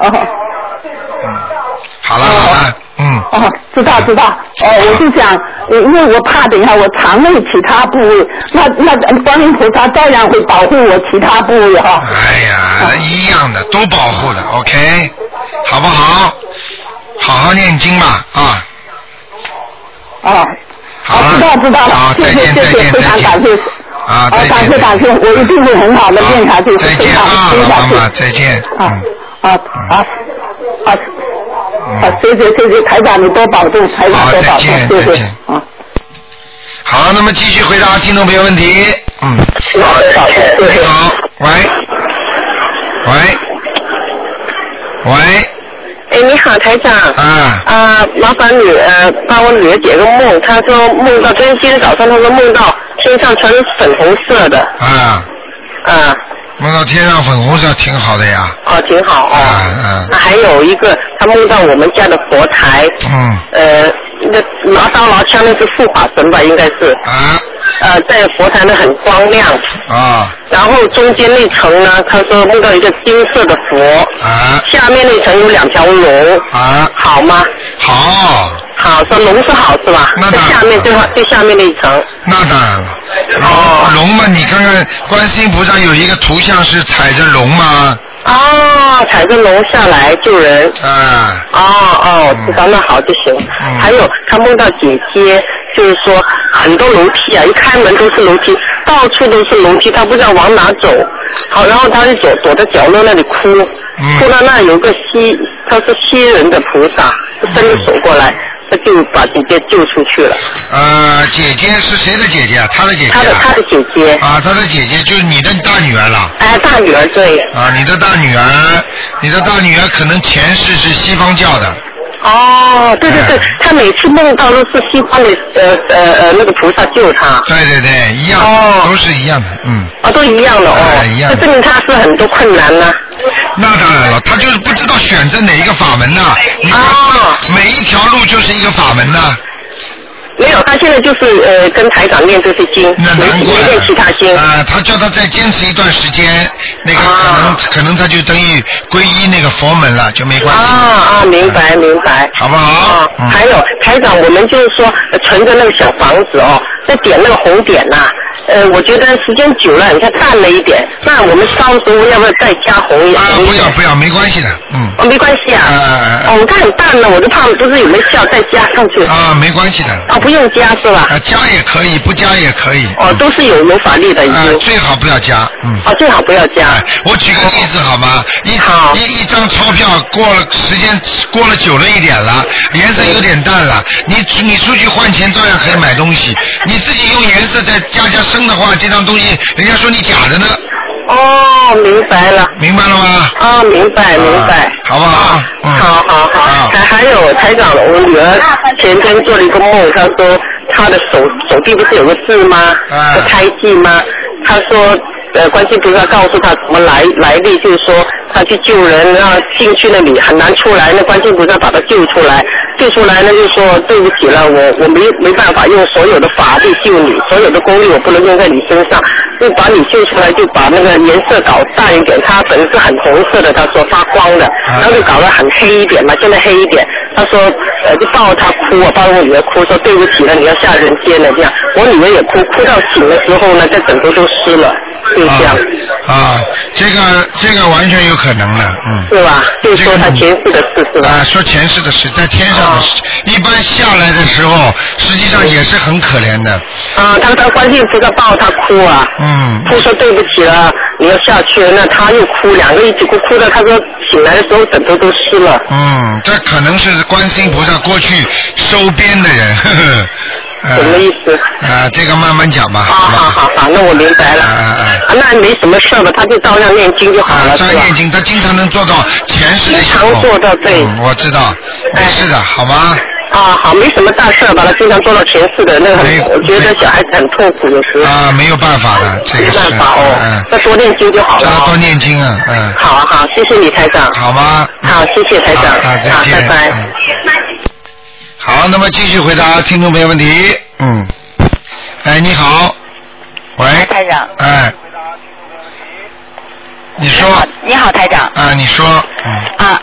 好了好了，嗯。哦，知道知道。哦，我就想，呃因为我怕等一下我肠胃其他部位，那那呃观音菩萨照样会保护我其他部位哈。哎呀，一样的，都保护的，OK，好不好？好好念经吧，啊。哦。好了知道知道了好，，谢谢再见再谢谢，非见再见。常感谢。啊，再哦，见。感谢感谢，我一定会很好的念下去，再见啊。老妈妈，再见。嗯。啊啊啊！好，谢谢谢谢台长，你多保重，台长多保重，谢谢。啊。好，那么继续回答听众朋友问题。嗯。你好，喂，喂，喂，哎，你好，台长。啊。啊，麻烦你呃帮我女儿解个梦，她说梦到今天今天早上她说梦到天上全是粉红色的。啊。啊。梦到天上粉红色挺好的呀。哦，挺好哦。啊啊。那还有一个，他梦到我们家的佛台，嗯。呃，那拿刀拿枪那是护法神吧，应该是。啊。呃，在佛台呢很光亮。啊。然后中间那层呢，他说梦到一个金色的佛。啊。下面那层有两条龙。啊。好吗？好。好，说龙是好是吧？那在下面最后最下面那一层。那当然了。哦。龙嘛，你看看观世音菩萨有一个图像是踩着龙嘛？哦，踩着龙下来救人。啊。哦哦，知道那好就行。嗯还有他梦到姐姐，就是说很多楼梯啊，一开门都是楼梯，到处都是楼梯，他不知道往哪走。好，然后他就躲躲在角落那里哭，嗯哭到那有个西，他是西人的菩萨，伸着手过来，他就把姐姐救出去了。呃，姐姐是谁的姐姐啊？她的姐姐、啊。他的他的姐姐。啊，她的姐姐就是你的大女儿了。哎，大女儿对。啊，你的大女儿，你的大女儿可能前世是西方教的。哦，对对对，他每次梦到都是西方的呃呃呃那个菩萨救他。对对对，一样，哦都是一样的，嗯。啊，都一样的哦，哎一样的这证明他是很多困难呢。那当然了，他就是不知道选择哪一个法门呐、你看、哦每一条路就是一个法门呐、没有，他现在就是呃跟台长念这些经，那没难怪没念其他经。啊、他叫他再坚持一段时间，那个可能、啊可能他就等于皈依那个佛门了，就没关系。啊啊，明白明白。好不好？啊，嗯还有台长，我们就是说呃存着那个小房子哦，在点那个红点呐、呃，我觉得时间久了，你看淡了一点，那我们烧的时候要不要再加红一点？不要不要，没关系的，嗯。哦，没关系啊。啊哦，我看很淡了，我就怕不是有没有效再加上去。啊，没关系的。啊，不用加是吧？啊，加也可以，不加也可以。哦，都是有有法律的已啊。，最好不要加，嗯。啊，最好不要加。哎，我举个例子好吗？一好一一张钞票过了时间过了久了一点了，颜色有点淡了，你你出去换钱照样可以买东西。你自己用颜色再加加深的话，这张东西人家说你假的呢，哦，明白了。明白了吗？啊，明白明白。啊好不好？嗯。好好好，啊还还有台长，我女儿前天做了一个梦，她说她的手手臂不是有个痣吗？啊个胎记吗？她说呃，观世菩萨告诉她怎么来来历，就是说她去救人，然后进去那里很难出来，那观世菩萨把他救出来，救出来呢就说对不起了，我我没没办法用所有的法力救你，所有的功力我不能用在你身上，就把你救出来，就把那个颜色搞淡一点，他本来是很红色的，他说发光的，然后就搞得很黑一点嘛，现在黑一点。他说，呃，就抱着她哭啊，抱着我女儿哭，说对不起了，你要下人间了这样。我女儿也哭，哭到醒的时候呢，这枕头都湿了，就这样，啊，这个这个完全有可能了，嗯。是吧？就是说他前世的事是吧？啊，说前世的事，在天上的事，一般下来的时候，实际上也是很可怜的。啊，当他关键菩萨抱他哭啊，嗯，哭说对不起了，你要下去了，那他又哭，两个一起哭，哭的他说醒来的时候枕头都湿了。嗯，这可能是观世音菩萨过去收编的人，呵呵。呃什么意思？啊，这个慢慢讲吧。好好好好，那我明白了。啊啊啊，那没什么事吧，他就照样念经就好啊！了，是吧？张念经，他经常能做到前世的经常做到对嗯，我知道，没事的，好吗？啊，好，没什么大事儿吧？他经常做到前世的那个没很，我觉得小孩子很痛苦，有时候。啊，没有办法的，这没个是，办法哦嗯，那多念经就好了多念经啊，嗯，好啊好，谢谢你台长。好吗？好，谢谢台长。好好再见拜拜。嗯好，那么继续回答听众朋友问题。嗯，哎，你好，喂，台长。哎，你说。你好，你好，台长。啊，你说，嗯，啊，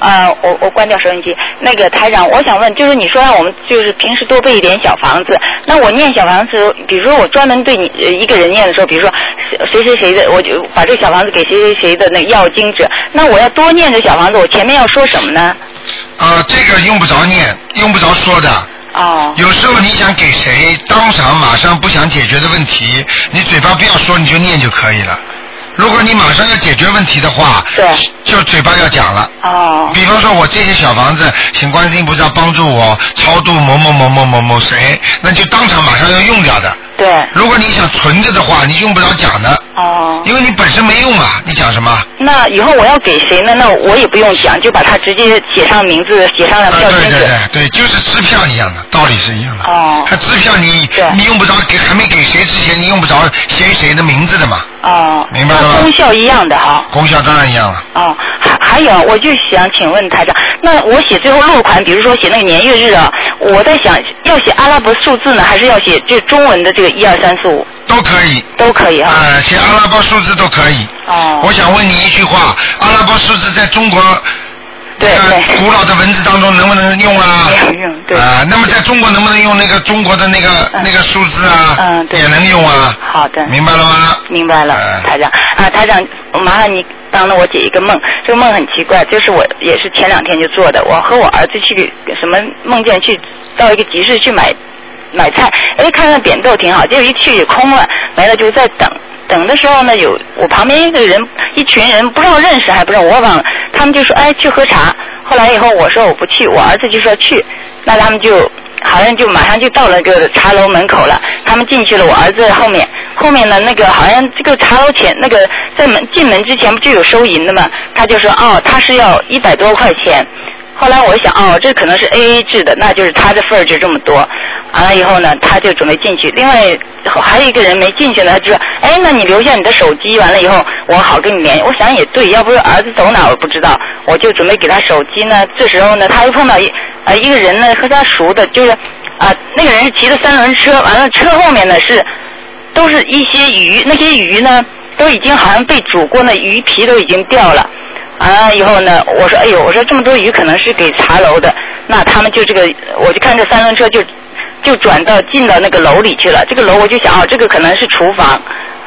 呃，我我关掉收音机。那个台长，我想问，就是你说让我们就是平时多备一点小房子，那我念小房子，比如说我专门对你呃一个人念的时候，比如说谁谁谁的，我就把这个小房子给谁谁谁的那个要经者，那我要多念这小房子，我前面要说什么呢？啊，这个用不着念，用不着说的。哦。有时候你想给谁当场马上不想解决的问题，你嘴巴不要说，你就念就可以了。如果你马上要解决问题的话，对，就嘴巴要讲了。哦。比方说，我这些小房子，请观世音菩萨帮助我超度某某某某某某谁，那就当场马上要用掉的。对。如果你想存着的话，你用不着讲的。哦。因为你本身没用啊，你讲什么？那以后我要给谁呢？那我也不用讲，就把它直接写上名字，写上了啊，对对。对对，就是支票一样的，道理是一样的。哦。他支票你你用不着给，还没给谁之前，你用不着写谁的名字的嘛。哦。明白了吗功效一样的哈。功效当然一样了。哦，还还有，我就想请问台长，那我写最后落款，比如说写那个年月日啊，我在想要写阿拉伯数字呢，还是要写这中文的这个一二三四五？都可以。都可以啊。啊，写阿拉伯数字都可以。哦。我想问你一句话：阿拉伯数字在中国对对古老的文字当中能不能用啊？没有用，对。啊，那么在中国能不能用那个中国的那个那个数字啊？嗯，对。也能用啊。好的。明白了吗？明白了，台长啊，台长，麻烦你帮了我解一个梦。这个梦很奇怪，就是我也是前两天就做的。我和我儿子去什么梦见去到一个集市去买买菜，哎，看看扁豆挺好，结果一去就空了，没了就在等。等的时候呢，有我旁边一个人，一群人不知道认识还不认，我忘了。他们就说哎去喝茶。后来以后我说我不去，我儿子就说去，那他们就好像就马上就到了个茶楼门口了。他们进去了，我儿子后面，后面呢那个好像这个茶楼前那个在门进门之前不就有收银的嘛？他就说哦他是要一百多块钱。后来我想哦这可能是 A A 制的，那就是他的份儿就这么多。完了以后呢，他就准备进去。另外还有一个人没进去呢，他就说：“哎，那你留下你的手机，完了以后我好跟你联系。”我想也对，要不是儿子走哪我不知道，我就准备给他手机呢。这时候呢，他又碰到一呃一个人呢和他熟的，就是啊那个人骑着三轮车，完了车后面呢是都是一些鱼，那些鱼呢都已经好像被煮过，那鱼皮都已经掉了。完了以后呢，我说：“哎呦，我说这么多鱼可能是给茶楼的。”那他们就这个，我就看这三轮车就。就转到进到那个楼里去了。这个楼我就想，哦，这个可能是厨房，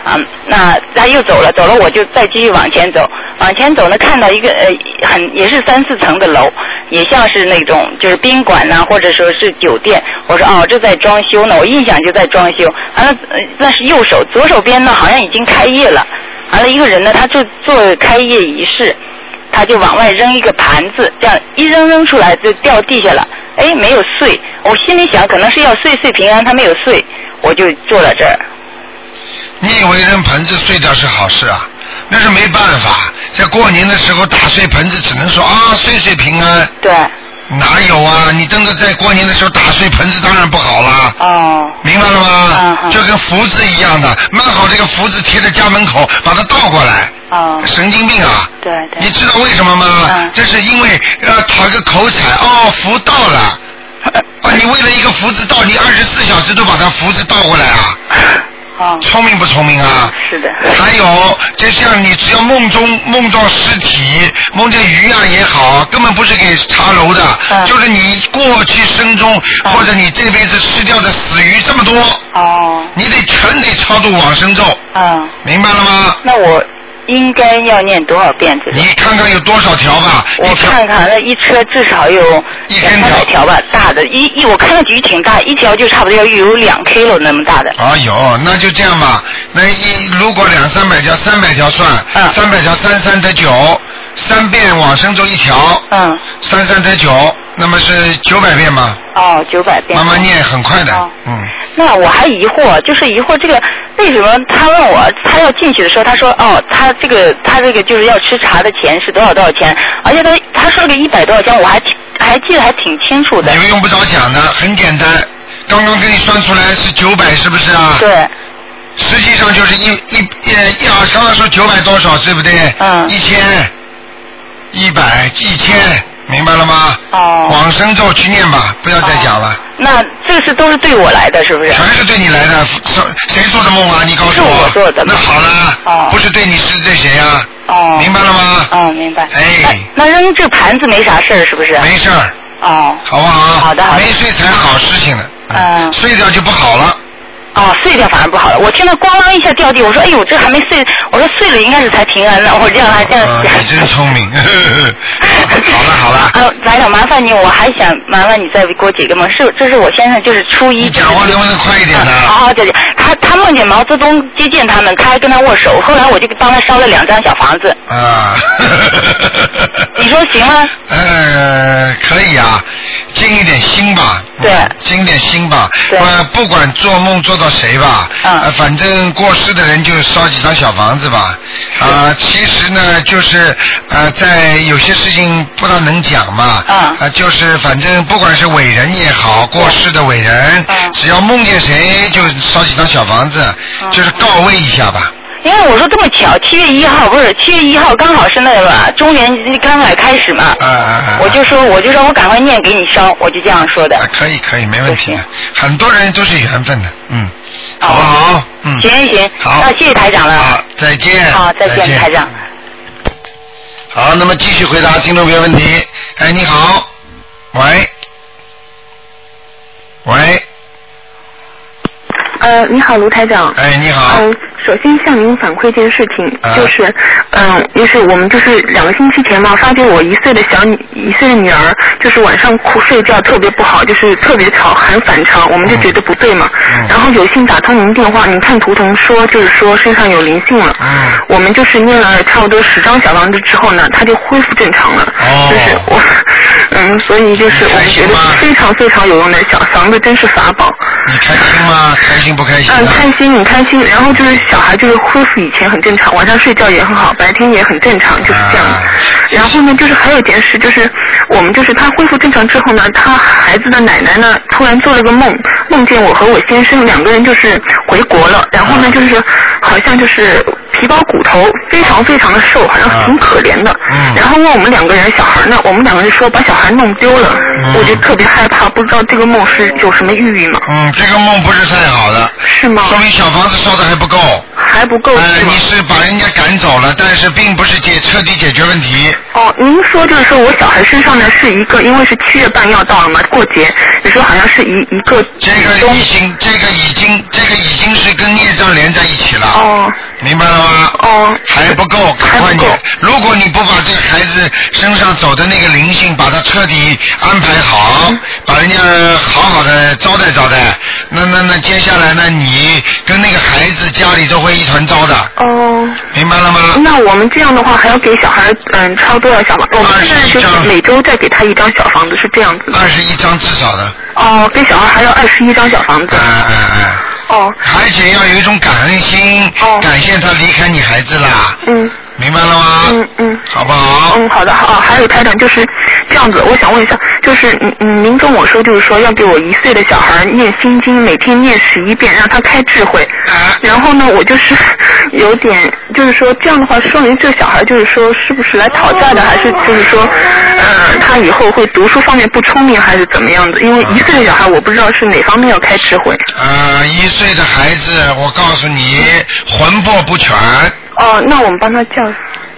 啊，那他又走了，走了我就再继续往前走，往前走呢，看到一个呃很也是三四层的楼，也像是那种就是宾馆呐，或者说是酒店。我说哦，这在装修呢，我印象就在装修。完了，那是右手，左手边呢好像已经开业了。完了，一个人呢，他就做开业仪式。他就往外扔一个盘子，这样一扔扔出来就掉地下了，哎，没有碎。我心里想，可能是要碎碎平安，他没有碎，我就坐在这儿。你以为扔盆子碎掉是好事啊？那是没办法，在过年的时候打碎盆子，只能说啊岁岁平安。对。哪有啊？你真的在过年的时候打碎盆子，当然不好了。哦。明白了吗？就跟福字一样的，买好这个福字贴在家门口，把它倒过来。哦。神经病啊！对对。你知道为什么吗？这是因为呃讨个口彩哦，福到了。啊！[LAUGHS] 你为了一个福字倒，你二十四小时都把它福字倒过来啊？聪明不聪明啊？是的。还有，就像你只要梦中梦到尸体，梦见鱼啊也好，根本不是给茶楼的，就是你过去生中或者你这辈子吃掉的死鱼这么多，哦，你得全得超度往生咒，嗯，明白了吗？那我。应该要念多少遍？你看看有多少条吧。我看看，那一车至少有两三百条吧，大的。一一我看那鱼挺大，一条就差不多要有两 K 了那么大的。啊有，那就这样吧。那一如果两三百条，三百条算，三百条三三得九，三遍往生咒一条，嗯，三三得九，那么是九百遍吗？哦，九百遍。慢慢念，很快的，嗯。那我还疑惑，就是疑惑这个为什么他问我，他要进去的时候，他说哦，他这个他这个就是要吃茶的钱是多少多少钱，而且他他说了个一百多少钱，我还还记得还挺清楚的。你们用不着讲的，很简单，刚刚给你算出来是九百，是不是啊？对。实际上就是一一一二，刚刚说九百多少，对不对？嗯。一千，一百，一千。明白了吗？哦。往生咒去念吧，不要再讲了。那这是都是对我来的，是不是？全是对你来的，谁做的梦啊？你告诉我。是我做的。那好了。哦。不是对你是对谁呀？哦。明白了吗？哦，明白。哎。那扔这盘子没啥事儿，是不是？没事儿。哦。好不好？好的好的。没睡才好事情呢。嗯。睡掉就不好了。哦，碎掉反而不好了。我听到咣啷一下掉地，我说哎呦，这还没碎，我说碎了应该是才平安呢。我这样还这样想。你真聪明。好 [LAUGHS] 了好了。呃，来了，麻烦你，我还想麻烦你再给我解个梦。是，这是我先生，就是初一。你讲话能不能快一点呢？好好姐姐，他他梦见毛泽东接见他们，他还跟他握手，后来我就帮他烧了两张小房子。啊。你说行吗？呃，可以啊，尽一点心吧。对。尽一点心吧。对。呃，不管做梦做到谁吧。嗯。呃，反正过世的人就烧几张小房子吧。啊，其实呢，就是呃，在有些事情不大能讲嘛。嗯。啊，就是反正不管是伟人也好，过世的伟人，只要梦见谁就烧几张小房子，就是告慰一下吧。因为我说这么巧，七月一号不是七月一号刚好是那个中元刚来开始嘛，啊啊啊！我就说我就说我赶快念给你烧，我就这样说的。啊，可以可以，没问题的。很多人都是缘分的，嗯，好不好？嗯，行行行，好，那谢谢台长了。好，再见。好，再见，台长。好，那么继续回答听众朋友问题。哎，你好，喂，喂，呃，你好，卢台长。哎，你好。嗯，首先向您反馈一件事情，就是，嗯，就是我们就是两个星期前嘛，发觉我一岁的小女一岁的女儿，就是晚上哭睡觉特别不好，就是特别吵，很反常，我们就觉得不对嘛。然后有幸打通您电话，您看图腾说就是说身上有灵性了。嗯。我们就是念了差不多十张小房子之后呢，她就恢复正常了。哦。[LAUGHS] 就是我，嗯，所以就是我们觉得非常非常有用的小房子，真是法宝。你开心吗？开心不开心？嗯，开心，很开心。然后就是小孩就是恢复以前很正常，晚上睡觉也很好，白天也很正常，就是这样。然后呢，就是还有一件事，就是我们就是他恢复正常之后呢，他孩子的奶奶呢突然做了个梦，梦见我和我先生两个人就是回国了，然后呢就是好像就是皮包骨头，非常非常的瘦，好像挺可怜的。嗯然后问我们两个人小孩呢，我们两个人说把小孩弄丢了，我就特别害怕，不知道这个梦是有什么寓意吗？嗯，这个梦不是太好的。是吗？说明小房子烧的还不够。还不够。哎，你是把人家赶走了，但是并不是解彻底解决问题。哦，您说就是说我小孩身上呢是一个，因为是七月半要到了嘛，过节，你说好像是一一个。这个已经，这个已经，这个已经是跟孽障连在一起了。哦。明白了吗？哦。还不够，赶快你。如果你不把这个孩子身上走的那个灵性，把它彻底安排好，把人家好好的招待招待，那那那接下来呢，你跟那个孩子家里都会一团糟的。哦。明白了吗？那我们这样的话还要给小孩嗯抄多少小房？我们现在就是每周再给他一张小房子，是这样子的。二十一张至少的。哦，给小孩还要二十一张小房子。哎哎哎。哦。而且要有一种感恩心，感谢他离开你孩子啦。嗯。明白了吗？嗯嗯。好不好？嗯，好的好。还有台长就是这样子，我想问一下，就是嗯嗯，您跟我说就是说要给我一岁的小孩念心经，每天念十一遍，让他开智慧。啊。然后呢，我就是 [LAUGHS] 有点，就是说这样的话，说明这小孩就是说是不是来讨债的，还是就是说，呃，他以后会读书方面不聪明，还是怎么样的？因为一岁的小孩，我不知道是哪方面要开智慧。呃，一岁的孩子，我告诉你，魂魄不全。哦，那我们帮他叫。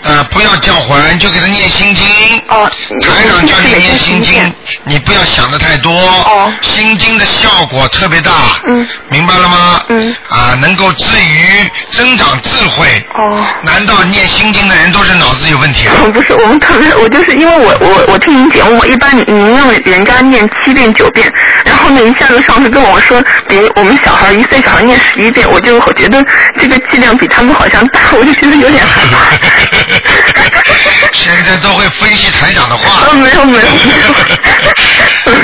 呃，不要叫魂，就给他念心经。哦。台长叫你念心经，你不要想的太多。哦。心经的效果特别大。嗯。明白了吗？嗯。啊，能够治愈增长智慧。哦。难道念心经的人都是脑子有问题啊？[LAUGHS] 不是，我们特别，我就是因为我我我听您节目，一般您让人家念七遍九遍，然后呢一下子上次跟我说，比我们小孩一岁小孩念十一遍，我就我觉得这个剂量比他们好像大，我就觉得有点害怕。[LAUGHS] [LAUGHS] 现在都会分析台长的话。没有没有没有。[LAUGHS]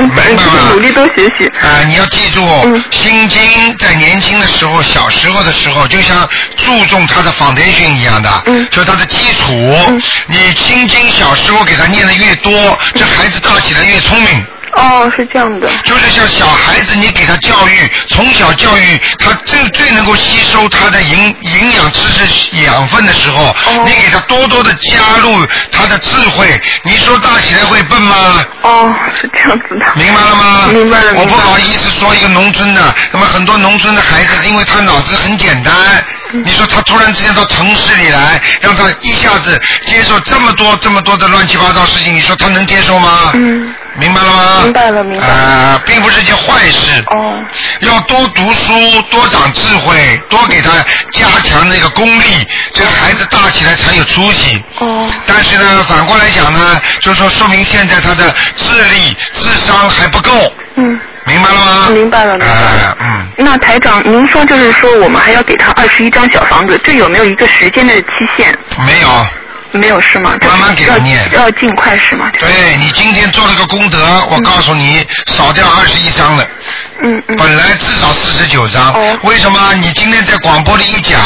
明白吗？努力多学习。啊，你要记住，心经在年轻的时候、小时候的时候，就像注重他的 foundation 一样的，就是他的基础。你心经小时候给他念的越多，这孩子大起来越聪明。哦，是这样的。就是像小孩子，你给他教育，从小教育他最最能够吸收他的营营养知识养分的时候，你给他多多的加入他的智慧，你说大起来会笨吗？哦，是这样子的。明白了吗？明白了。我不好意思说一个农村的，那么很多农村的孩子，因为他脑子很简单，你说他突然之间到城市里来，让他一下子接受这么多这么多的乱七八糟事情，你说他能接受吗？嗯。明白了吗？明白了，明白了。啊，并不是件坏事。哦。要多读书，多长智慧，多给他加强那个功力，这个孩子大起来才有出息。哦。但是呢，反过来讲呢，就是说，说明现在他的智力、智商还不够。嗯。明白了吗？明白了，明白了。嗯。那台长，您说就是说，我们还要给他二十一张小房子，这有没有一个时间的期限？没有。没有是吗？慢慢给他念，要尽快是吗？对你今天做了个功德，我告诉你，少掉二十一张了。嗯嗯。本来至少四十九张。哦。为什么？你今天在广播里一讲，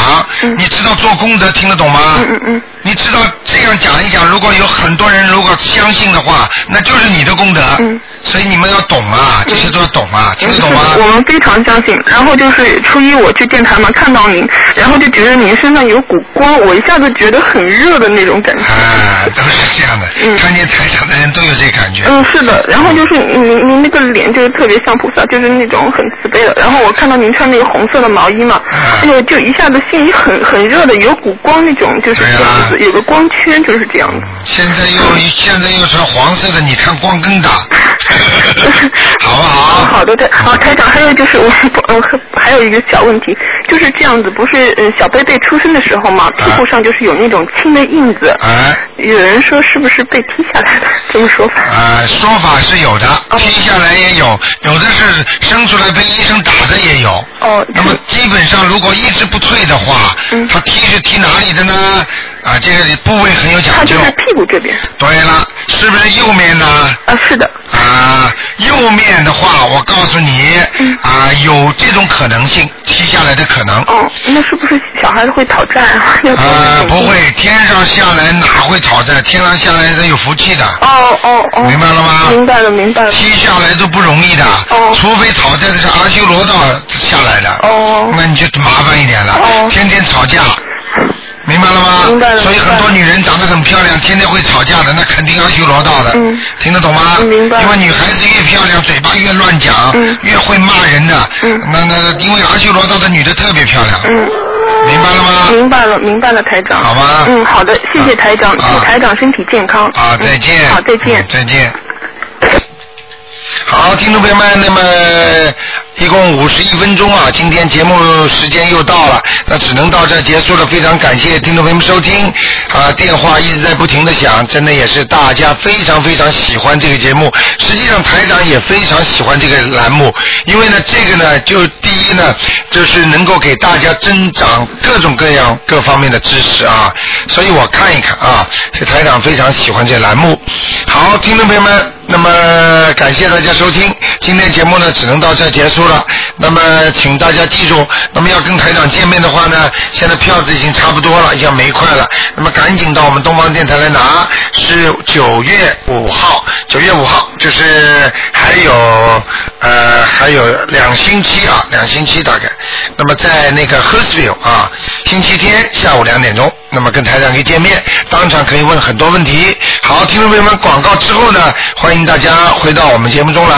你知道做功德听得懂吗？嗯嗯嗯。你知道这这样讲一讲，如果有很多人如果相信的话，那就是你的功德。嗯。所以你们要懂啊，这些都要懂啊，听得懂吗？我们非常相信。然后就是初一我去电台嘛，看到您，然后就觉得您身上有股光，我一下子觉得很热的那种感觉。啊，都是这样的。嗯。看见台上的人都有这感觉。嗯，是的。然后就是您您那个脸就是特别像菩萨，就是那种很慈悲的。然后我看到您穿那个红色的毛衣嘛，哎呦，就一下子心里很很热的，有股光那种，就是这样子，有个光圈就是这样子。现在又现在又穿黄色的，你看光更大。[LAUGHS] 好不好？好的，台好台长，还有就是我呃还有一个小问题，就是这样子，不是嗯小贝贝出生的时候嘛，屁股上就是有那种青的印子，哎，有人说是不是被踢下来的？这么说法？啊，说法是有的，踢下来也有，有的是生出来被医生打的也有。哦。那么基本上如果一直不退的话，嗯，他踢是踢哪里的呢？啊，这个部位很有讲究。他就是屁股这边。对了，是不是右面呢？啊，是的。啊，右面的话，我告诉你，啊，有这种可能性，踢下来的可能。哦，那是不是小孩子会讨债啊？啊，不会，天上下来哪会讨债？天上下来人有福气的。哦哦哦。明白了吗？明白了，明白了。踢下来都不容易的。哦。除非讨债的是阿修罗道下来的。哦。那你就麻烦一点了。哦。天天吵架。明白了吗？明白了。所以很多女人长得很漂亮，天天会吵架的，那肯定阿修罗道的。嗯。听得懂吗？明白。因为女孩子越漂亮，嘴巴越乱讲，越会骂人的。嗯。那那因为阿修罗道的女的特别漂亮。嗯。明白了吗？明白了，明白了，台长。好吗。嗯，好的，谢谢台长，祝台长身体健康。啊，再见。好，再见。再见。好，听众朋友们，那么一共五十一分钟啊，今天节目时间又到了，那只能到这结束了。非常感谢听众朋友们收听啊，电话一直在不停的响，真的也是大家非常非常喜欢这个节目。实际上台长也非常喜欢这个栏目，因为呢，这个呢，就第一呢，就是能够给大家增长各种各样各方面的知识啊，所以我看一看啊，这台长非常喜欢这栏目。好，听众朋友们。那么感谢大家收听，今天节目呢只能到这结束了。那么请大家记住，那么要跟台长见面的话呢，现在票子已经差不多了，已经没快了。那么赶紧到我们东方电台来拿，是九月五号，九月五号就是还有呃还有两星期啊，两星期大概。那么在那个 h e r s v i l l e 啊，星期天下午两点钟，那么跟台长可以见面，当场可以问很多问题。好，听众朋友们，广告之后呢，欢迎大家回到我们节目中来。